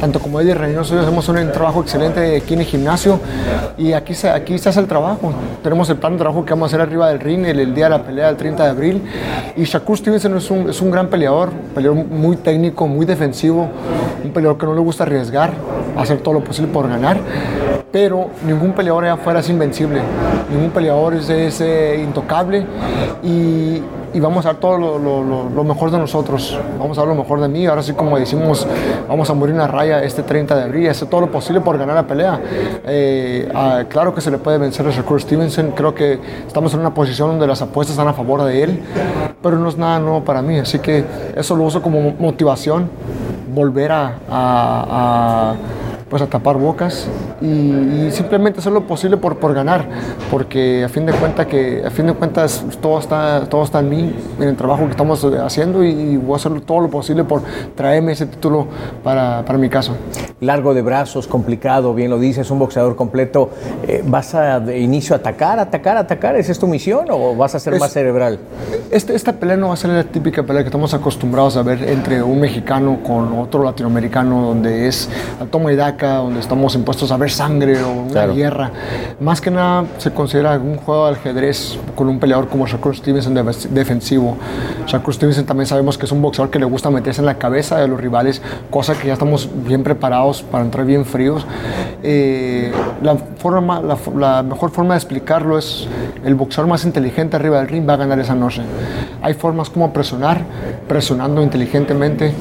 Speaker 10: Tanto como Eddie Reynoso, yo hacemos un trabajo excelente aquí en el gimnasio y aquí se, aquí se hace el trabajo. Tenemos el plan de trabajo que vamos a hacer arriba del ring el, el día de la pelea del 30 de abril. Y Shakur Stevenson es un, es un gran peleador, peleador muy técnico, muy defensivo, un peleador que no le gusta arriesgar, hacer todo lo posible por ganar. Pero ningún peleador allá afuera es invencible, ningún peleador es, eh, intocable y, vamos a dar todo lo, mejor de nosotros, vamos a dar lo mejor de mí, ahora sí como decimos, vamos a morir en la raya este 30 de abril, hacer todo lo posible por ganar la pelea. Eh, ah, claro que se le puede vencer a Shakur Stevenson, creo que estamos en una posición donde las apuestas están a favor de él, pero no es nada nuevo para mí, así que eso lo uso como motivación, volver a- a- pues a tapar bocas y, y simplemente hacer lo posible por, por ganar, porque a fin de cuentas que a fin de cuentas todo está todo está en mí, en el trabajo que estamos haciendo y, voy a hacer todo lo posible por traerme ese título para, para mi caso.
Speaker 8: Largo de brazos, complicado, bien lo dices, un boxeador completo. Eh, ¿Vas a de inicio a atacar, atacar, atacar? ¿Esa es tu misión o vas a ser
Speaker 10: Es-
Speaker 8: más cerebral?
Speaker 10: Este, esta pelea no va a ser la típica pelea que estamos acostumbrados a ver entre un mexicano con otro latinoamericano, donde es a toma y daca, donde estamos impuestos a ver sangre o una
Speaker 8: Claro.
Speaker 10: guerra. Más que nada se considera un juego de ajedrez con un peleador como Shakur Stevenson de- defensivo. Shakur Stevenson también sabemos que es un boxeador que le gusta meterse en la cabeza de los rivales, cosa que ya estamos bien preparados para entrar bien fríos. Eh, la, forma, la, la mejor forma de explicarlo es el boxeador más inteligente arriba del ring va a ganar esa noche. Hay formas como presionar, presionando inteligentemente,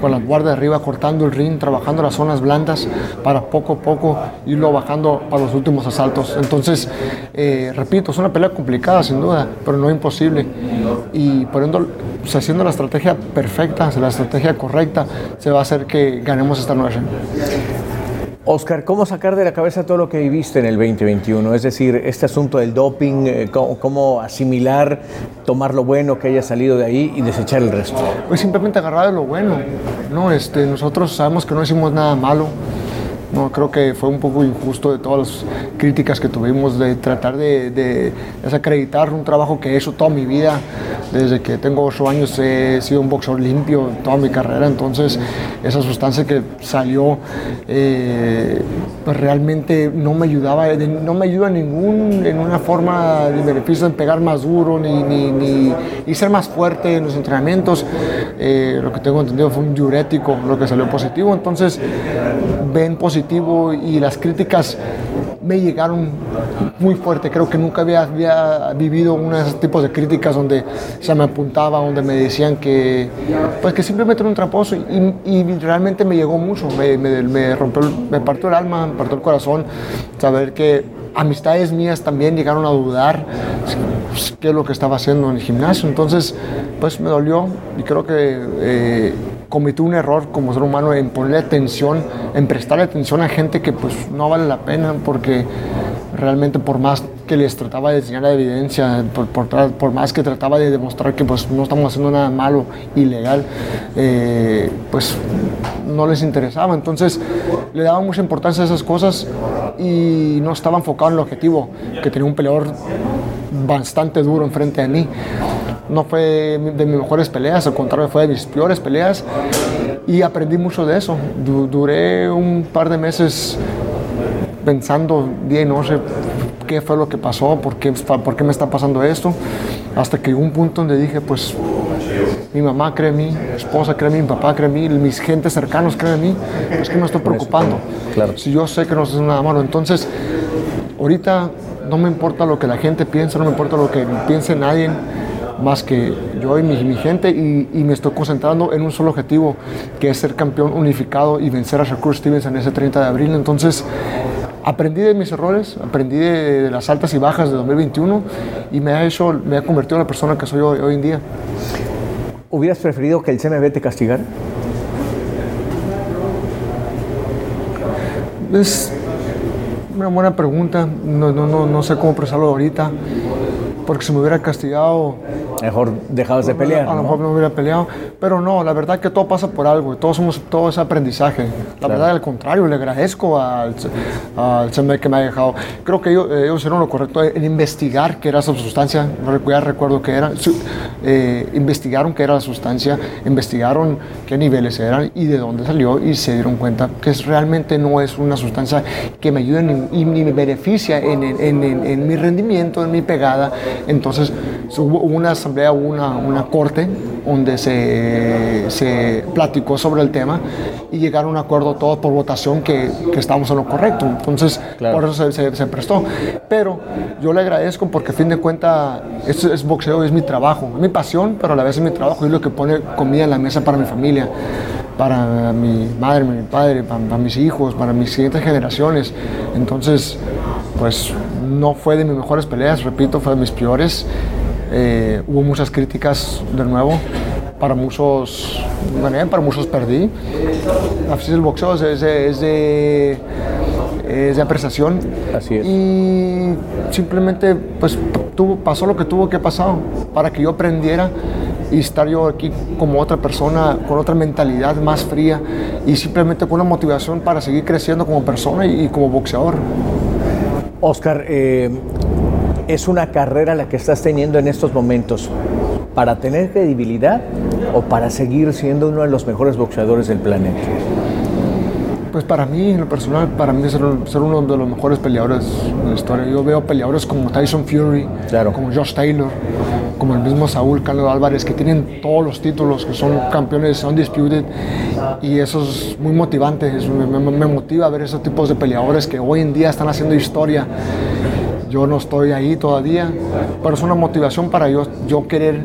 Speaker 10: con la guardia arriba, cortando el ring, trabajando las zonas blandas para poco a poco irlo bajando para los últimos asaltos. Entonces, eh, repito, es una pelea complicada sin duda, pero no imposible. Y poniendo, pues, haciendo la estrategia perfecta, la estrategia correcta, se va a hacer que ganemos esta noche.
Speaker 8: Oscar, ¿cómo sacar de la cabeza todo lo que viviste en el 2021? Es decir, este asunto del doping, eh, cómo, cómo asimilar, tomar lo bueno que haya salido de ahí y desechar el resto.
Speaker 10: Pues simplemente agarrar de lo bueno. ¿no? Este, nosotros sabemos que no hicimos nada malo. No, creo que fue un poco injusto de todas las críticas que tuvimos de tratar de, de desacreditar un trabajo que he hecho toda mi vida. Desde que tengo ocho años he sido un boxeador limpio toda mi carrera, entonces esa sustancia que salió eh, pues realmente no me ayudaba, no me ayuda en ningún, en una forma de beneficio en pegar más duro ni, ni, ni- y ser más fuerte en los entrenamientos. Eh, lo que tengo entendido fue un diurético lo que salió positivo, entonces ven positivo y las críticas me llegaron muy fuerte. Creo que nunca había, había vivido uno de esos tipos de críticas donde se me apuntaba, donde me decían que, pues que simplemente era un tramposo y, realmente me llegó mucho. Me, me, rompió, me partió el alma, me partió el corazón saber que amistades mías también llegaron a dudar qué es lo que estaba haciendo en el gimnasio. Entonces, pues me dolió y creo que eh, cometí un error como ser humano en ponerle atención, en prestarle atención a gente que pues no vale la pena porque realmente por más que les trataba de enseñar la evidencia, por, más que trataba de demostrar que pues no estamos haciendo nada malo, ilegal, eh, pues no les interesaba. Entonces le daba mucha importancia a esas cosas y no estaba enfocado en el objetivo, que tenía un peleador bastante duro enfrente de mí. No fue de mis mejores peleas, al contrario, fue de mis peores peleas. Y aprendí mucho de eso. Du- duré un par de meses pensando día y noche qué fue lo que pasó, por qué, por qué me está pasando esto, hasta que llegó un punto donde dije, pues mi mamá cree en mí, mi esposa cree en mí, mi papá cree en mí, mis gentes cercanos creen en mí, es que me estoy preocupando. Si yo sé que no es nada malo, entonces ahorita no me importa lo que la gente piensa, no me importa lo que piense nadie, más que yo y mi, mi gente, y, y me estoy concentrando en un solo objetivo, que es ser campeón unificado y vencer a Shakur Stevens en ese 30 de abril. Entonces, aprendí de mis errores, aprendí de, de las altas y bajas de 2021 y me ha hecho, me ha convertido en la persona que soy hoy, hoy en día.
Speaker 8: ¿Hubieras preferido que el CMB te castigara?
Speaker 10: Es una buena pregunta, no, no, no, no sé cómo expresarlo ahorita, porque si me hubiera castigado...
Speaker 8: Mejor dejabas de pelear,
Speaker 10: A lo
Speaker 8: ¿no?
Speaker 10: mejor me hubiera peleado, pero no, la verdad que todo pasa por algo, todos somos, todo es aprendizaje. La verdad, al contrario, le agradezco al, al que me ha dejado. Creo que ellos, ellos hicieron lo correcto en investigar qué era esa sustancia, no ya recuerdo qué era, eh, investigaron qué era la sustancia, investigaron qué niveles eran y de dónde salió y se dieron cuenta que es- realmente no es una sustancia que me ayude ni, ni me beneficia en, en- en- en- en mi rendimiento, en mi pegada. Entonces hubo una asamblea, hubo una, una corte donde se, se platicó sobre el tema y llegaron a un acuerdo todos por votación que, que estábamos en lo correcto. Entonces, por eso se, se- se prestó. Pero yo le agradezco porque a fin de cuentas es, es boxeo, es mi trabajo, es mi pasión, pero a la vez es mi trabajo y es lo que pone comida en la mesa para mi familia para mi madre, mi padre, para, para mis hijos, para mis siguientes generaciones. Entonces, pues no fue de mis mejores peleas, repito, fue de mis peores. Eh, hubo muchas críticas de nuevo. Para muchos gané, para muchos perdí. Así es el boxeo, es, es de, es de, es de apreciación.
Speaker 8: Así es.
Speaker 10: Y simplemente pues tuvo, pasó lo que tuvo que pasar para que yo aprendiera y estar yo aquí como otra persona, con otra mentalidad más fría y simplemente con una motivación para seguir creciendo como persona y, y como boxeador.
Speaker 8: Oscar, eh, es una carrera la que estás teniendo en estos momentos para tener credibilidad o para seguir siendo uno de los mejores boxeadores del planeta.
Speaker 10: Pues para mí, en lo personal, para mí es ser, ser uno de los mejores peleadores de la historia. Yo veo peleadores como Tyson Fury, como Josh Taylor, como el mismo Saúl Carlos Álvarez, que tienen todos los títulos, que son campeones undisputed, y eso es muy motivante, eso me, me- me motiva ver esos tipos de peleadores que hoy en día están haciendo historia. Yo no estoy ahí todavía, pero es una motivación para yo, yo querer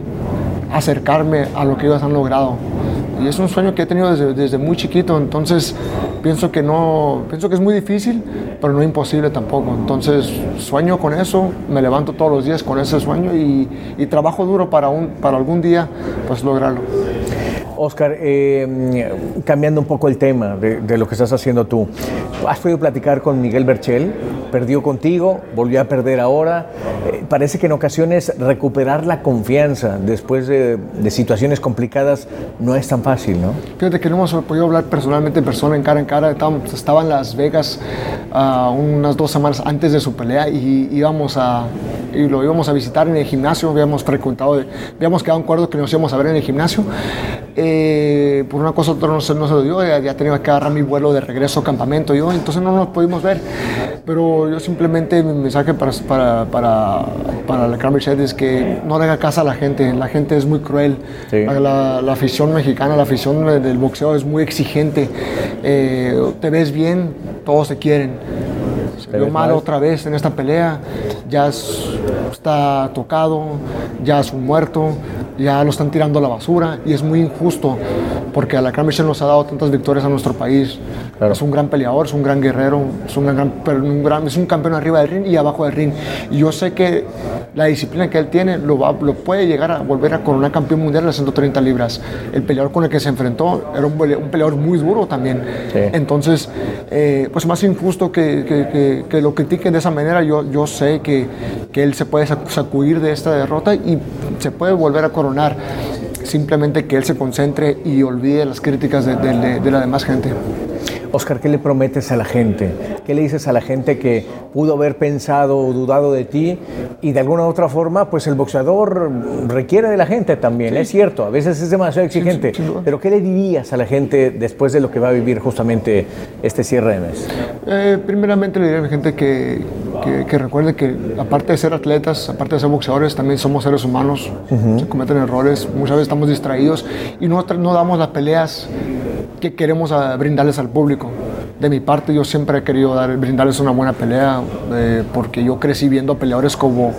Speaker 10: acercarme a lo que ellos han logrado. Y es un sueño que he tenido desde, desde muy chiquito, entonces pienso que no, pienso que es muy difícil, pero no imposible tampoco. Entonces sueño con eso, me levanto todos los días con ese sueño y, y trabajo duro para, un, para algún día pues lograrlo.
Speaker 8: Oscar, eh, cambiando un poco el tema de, lo que estás haciendo tú, has podido platicar con Miguel Berchel, perdió contigo, volvió a perder ahora. Eh, parece que en ocasiones recuperar la confianza después de, situaciones complicadas no es tan fácil, ¿no?
Speaker 10: Fíjate que no hemos podido hablar personalmente en persona, en cara en cara. Estábamos- Estaba en Las Vegas ah, unas dos semanas antes de su pelea y íbamos a y lo íbamos a visitar en el gimnasio. Habíamos frecuentado, habíamos quedado en acuerdo que nos íbamos a ver en el gimnasio. Por una cosa u otra no se, no se lo dio, ya, ya tenía que agarrar mi vuelo de regreso a campamento yo, entonces no nos pudimos ver. Pero yo simplemente mi mensaje para, para, para, para la Shed es que no le haga caso a la gente, la gente es muy cruel. La, la- la afición mexicana, la afición de- del boxeo es muy exigente. Eh, te ves bien, todos te quieren. Vio
Speaker 8: ves
Speaker 10: mal
Speaker 8: mal.
Speaker 10: otra vez en esta pelea, ya es- está tocado, ya es un muerto, ya lo están tirando a la basura y es muy injusto porque Alacrán Mitchell nos ha dado tantas victorias a nuestro país. Es un gran peleador, es un gran guerrero, es un gran, pero un gran- es un campeón arriba del ring y abajo del ring. Y yo sé que la disciplina que él tiene lo, va- lo puede llegar a volver a coronar campeón mundial de las 130 libras. El peleador con el que se enfrentó era un, pele- un peleador muy duro también. Entonces, eh, pues más injusto que, que- que- que lo critiquen de esa manera, yo, yo sé que, que él se puede sac- sacudir de esta derrota y se puede volver a coronar. Simplemente que él se concentre y olvide las críticas de, la demás gente.
Speaker 8: Oscar, ¿qué le prometes a la gente? ¿Qué le dices a la gente que pudo haber pensado o dudado de ti? Y de alguna u otra forma, pues el boxeador requiere de la gente también, es cierto, a veces es demasiado exigente. Pero ¿qué le dirías a la gente después de lo que va a vivir justamente este cierre de mes?
Speaker 10: Eh, primeramente le diré a mi gente que, que- que recuerde que aparte de ser atletas, aparte de ser boxeadores, también somos seres humanos, se cometen errores, muchas veces estamos distraídos y no, no damos las peleas que queremos brindarles al público. De mi parte yo siempre he querido dar, brindarles una buena pelea eh, porque yo crecí viendo peleadores como,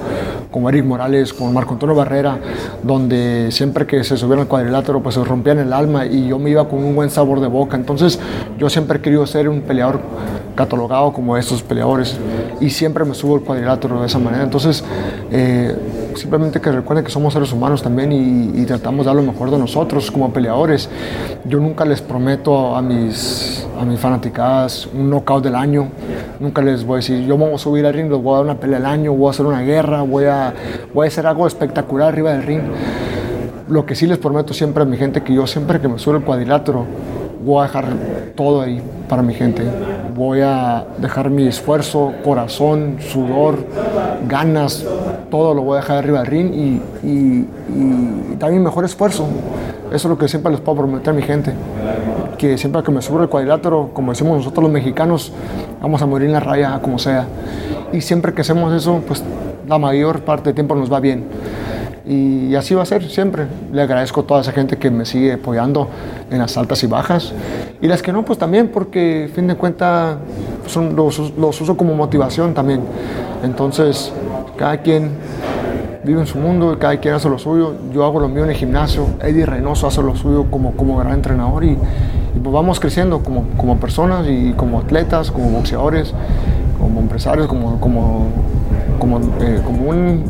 Speaker 10: como Eric Morales, como Marco Antonio Barrera, donde siempre que se subían al cuadrilátero pues se rompían el alma y yo me iba con un buen sabor de boca. Entonces yo siempre he querido ser un peleador catalogado como estos peleadores y siempre me subo al cuadrilátero de esa manera. Entonces, eh, simplemente que recuerden que somos seres humanos también y, y tratamos de dar lo mejor de nosotros como peleadores. Yo nunca les prometo a mis, a mis fanaticadas un knockout del año, nunca les voy a decir, yo me voy a subir al ring, les voy a dar una pelea del año, voy a hacer una guerra, voy a, voy a hacer algo espectacular arriba del ring. Lo que sí les prometo siempre a mi gente que yo siempre que me subo al cuadrilátero voy a dejar todo ahí para mi gente. Voy a dejar mi esfuerzo, corazón, sudor, ganas, todo lo voy a dejar arriba del ring y, y, mejor esfuerzo. Eso es lo que siempre les puedo prometer a mi gente. Que siempre que me subo al cuadrilátero, como decimos nosotros los mexicanos, vamos a morir en la raya, como sea. Y siempre que hacemos eso, pues la mayor parte del tiempo nos va bien. Y así va a ser siempre. Le agradezco a toda esa gente que me sigue apoyando en las altas y bajas. Y las que no, pues también, porque a fin de cuentas son, los, los uso como motivación también. Entonces, cada quien vive en su mundo cada quien hace lo suyo. Yo hago lo mío en el gimnasio. Eddie Reynoso hace lo suyo como, como gran entrenador. Y, y pues vamos creciendo como, como personas y como atletas, como boxeadores, como empresarios, como, como, como, eh, como un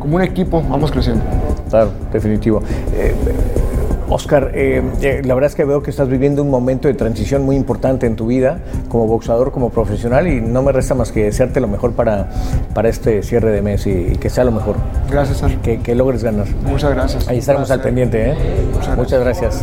Speaker 10: como un equipo vamos creciendo.
Speaker 8: Claro, definitivo. Eh, Oscar, eh, eh, la verdad es que veo que estás viviendo un momento de transición muy importante en tu vida como boxeador, como profesional y no me resta más que desearte lo mejor para, para este cierre de mes y, y que sea lo mejor.
Speaker 10: Gracias, Sar.
Speaker 8: Que, que logres ganar.
Speaker 10: Muchas gracias.
Speaker 8: Ahí estaremos al pendiente, ¿eh? Muchas gracias.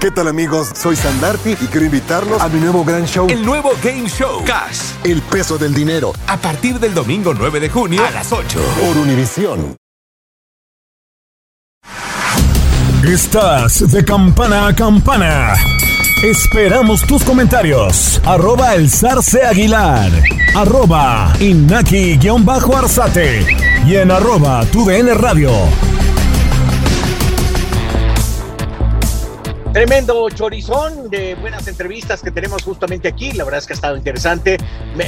Speaker 11: ¿Qué tal amigos? Soy Sandarti y quiero invitarlos a mi nuevo gran show.
Speaker 12: El nuevo Game Show Cash.
Speaker 11: El peso del dinero.
Speaker 12: A partir del domingo 9 de junio a las 8.
Speaker 11: Por Univisión.
Speaker 1: Estás de campana a campana. Esperamos tus comentarios. Arroba el zarce aguilar. Arroba inaki-arzate. Y en arroba tu radio.
Speaker 3: Tremendo chorizón de buenas entrevistas que tenemos justamente aquí. La verdad es que ha estado interesante.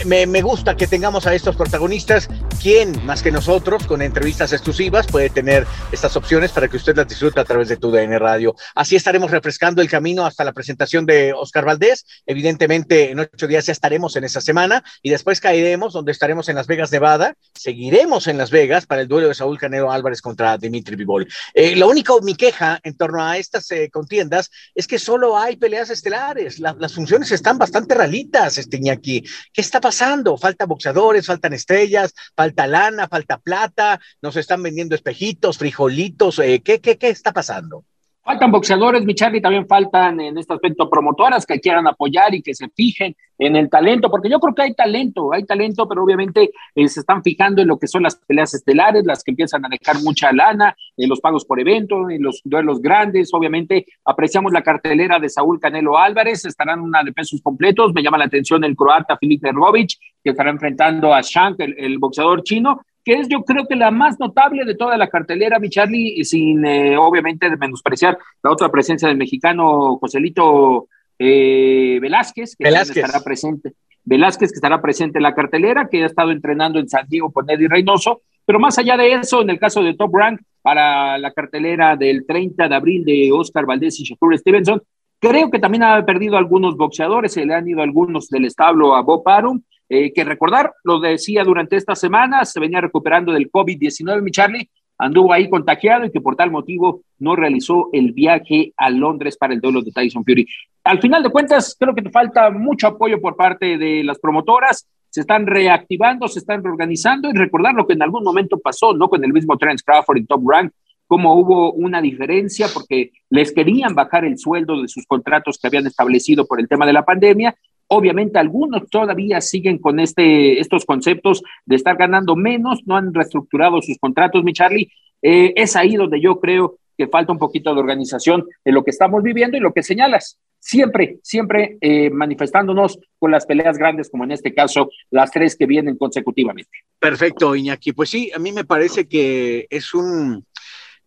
Speaker 3: Me, me, gusta que tengamos a estos protagonistas. ¿Quién más que nosotros, con entrevistas exclusivas, puede tener estas opciones para que usted las disfrute a través de tu DN Radio? Así estaremos refrescando el camino hasta la presentación de Oscar Valdés. Evidentemente, en ocho días ya estaremos en esa semana y después caeremos donde estaremos en Las Vegas, Nevada. Seguiremos en Las Vegas para el duelo de Saúl Canelo Álvarez contra Dimitri Vivol. Eh, lo único, mi queja en torno a estas eh, contiendas es que solo hay peleas estelares, las funciones están bastante ralitas, este Iñaki. ¿Qué está pasando? Falta boxeadores, faltan estrellas, falta lana, falta plata, nos están vendiendo espejitos, frijolitos, eh, ¿qué, qué, qué está pasando?
Speaker 4: Faltan boxeadores, mi Charlie, también faltan en este aspecto promotoras que quieran apoyar y que se fijen en el talento, porque yo creo que hay talento, hay talento, pero obviamente eh, se están fijando en lo que son las peleas estelares, las que empiezan a dejar mucha lana, en los pagos por evento, en los duelos grandes, obviamente apreciamos la cartelera de Saúl Canelo Álvarez, estarán una de pesos completos, me llama la atención el croata Filip Nergovich, que estará enfrentando a Shank, el boxeador chino, que es yo creo que la más notable de toda la cartelera, mi Charlie, sin eh, obviamente menospreciar la otra presencia del mexicano Joselito eh, Velázquez, que estará presente. Velázquez, que estará presente en la cartelera, que ha estado entrenando en San Diego con Eddie Reynoso, pero más allá de eso, en el caso de Top Rank, para la cartelera del 30 de abril de Oscar Valdés y Shakur Stevenson, creo que también ha perdido algunos boxeadores, se le han ido algunos del establo a Bob Arum, eh, que recordar, lo decía durante esta semana, se venía recuperando del COVID-19, mi Charlie, anduvo ahí contagiado y que por tal motivo no realizó el viaje a Londres para el duelo de Tyson Fury. Al final de cuentas, creo que te falta mucho apoyo por parte de las promotoras, se están reactivando, se están reorganizando y recordar lo que en algún momento pasó, ¿no? Con el mismo Trent Crawford y Top Rank, cómo hubo una diferencia porque les querían bajar el sueldo de sus contratos que habían establecido por el tema de la pandemia Obviamente algunos todavía siguen con este, estos conceptos de estar ganando menos, no han reestructurado sus contratos, mi Charlie. Eh, es ahí donde yo creo que falta un poquito de organización en lo que estamos viviendo y lo que señalas. Siempre, siempre eh, manifestándonos con las peleas grandes, como en este caso las tres que vienen consecutivamente.
Speaker 3: Perfecto, Iñaki. Pues sí, a mí me parece que es un...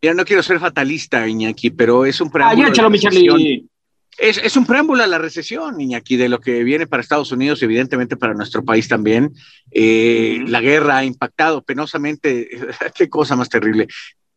Speaker 3: Ya no quiero ser fatalista, Iñaki, pero es un preámbulo.
Speaker 4: Ah, mi Charlie.
Speaker 3: Es, un preámbulo a la recesión, Iñaki, de lo que viene para Estados Unidos y evidentemente para nuestro país también. Eh, la guerra ha impactado penosamente, qué cosa más terrible.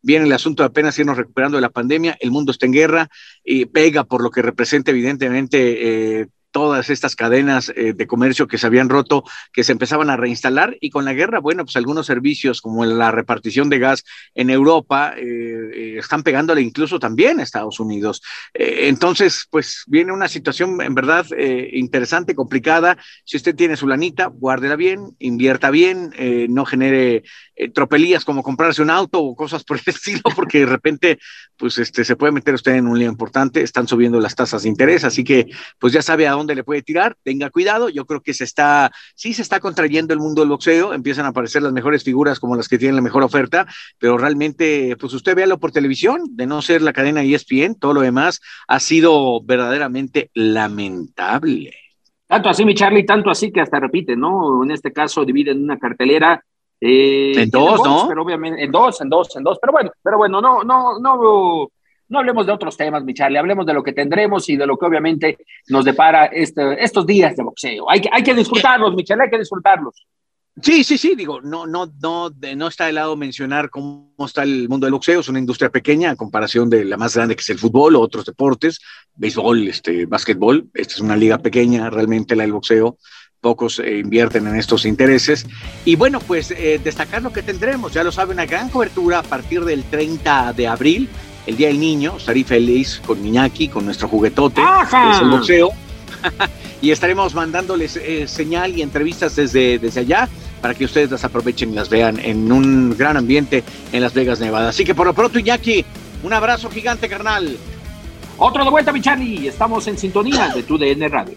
Speaker 3: Viene el asunto de apenas irnos recuperando de la pandemia, el mundo está en guerra, y pega por lo que representa evidentemente eh, todas estas cadenas eh, de comercio que se habían roto, que se empezaban a reinstalar y con la guerra, bueno, pues algunos servicios como la repartición de gas en Europa eh, eh, están pegándole incluso también a Estados Unidos. entonces, pues viene una situación en verdad interesante, complicada. Si usted tiene su lanita, guárdela bien, invierta bien, no genere tropelías como comprarse un auto o cosas por el estilo, porque de repente, pues este, se puede meter usted en un lío importante, están subiendo las tasas de interés, así que pues ya sabe a dónde le puede tirar, tenga cuidado, yo creo que se está, sí se está contrayendo el mundo del boxeo, empiezan a aparecer las mejores figuras como las que tienen la mejor oferta, pero realmente, pues usted véalo por televisión, de no ser la cadena ESPN, todo lo demás ha sido verdaderamente lamentable.
Speaker 4: Tanto así, mi Charlie, tanto así que hasta repite, ¿no? En este caso dividen una cartelera
Speaker 3: eh, en dos, ¿no?
Speaker 4: Pero obviamente, en dos, en dos, en dos. Pero bueno, pero bueno, no, no, no, no hablemos de otros temas, mi hablemos de lo que tendremos y de lo que obviamente nos depara este, estos días de boxeo. Hay hay que disfrutarlos, mi hay que disfrutarlos.
Speaker 3: Sí, sí, sí, digo, no, no, no, no está de lado mencionar cómo está el mundo del boxeo, es una industria pequeña a comparación de la más grande que es el fútbol o otros deportes, béisbol, este, básquetbol, esta es una liga pequeña realmente la del boxeo, pocos eh, invierten en estos intereses. Y bueno, pues eh, destacar lo que tendremos, ya lo sabe, una gran cobertura a partir del 30 de abril el Día del Niño, estaré feliz con Iñaki, con nuestro juguetote, que es el boxeo. y estaremos mandándoles eh, señal y entrevistas desde, desde allá para que ustedes las aprovechen y las vean en un gran ambiente en Las Vegas, Nevada. Así que por lo pronto, Iñaki, un abrazo gigante, carnal.
Speaker 4: Otro de vuelta, mi Estamos en sintonía de tu DN Radio.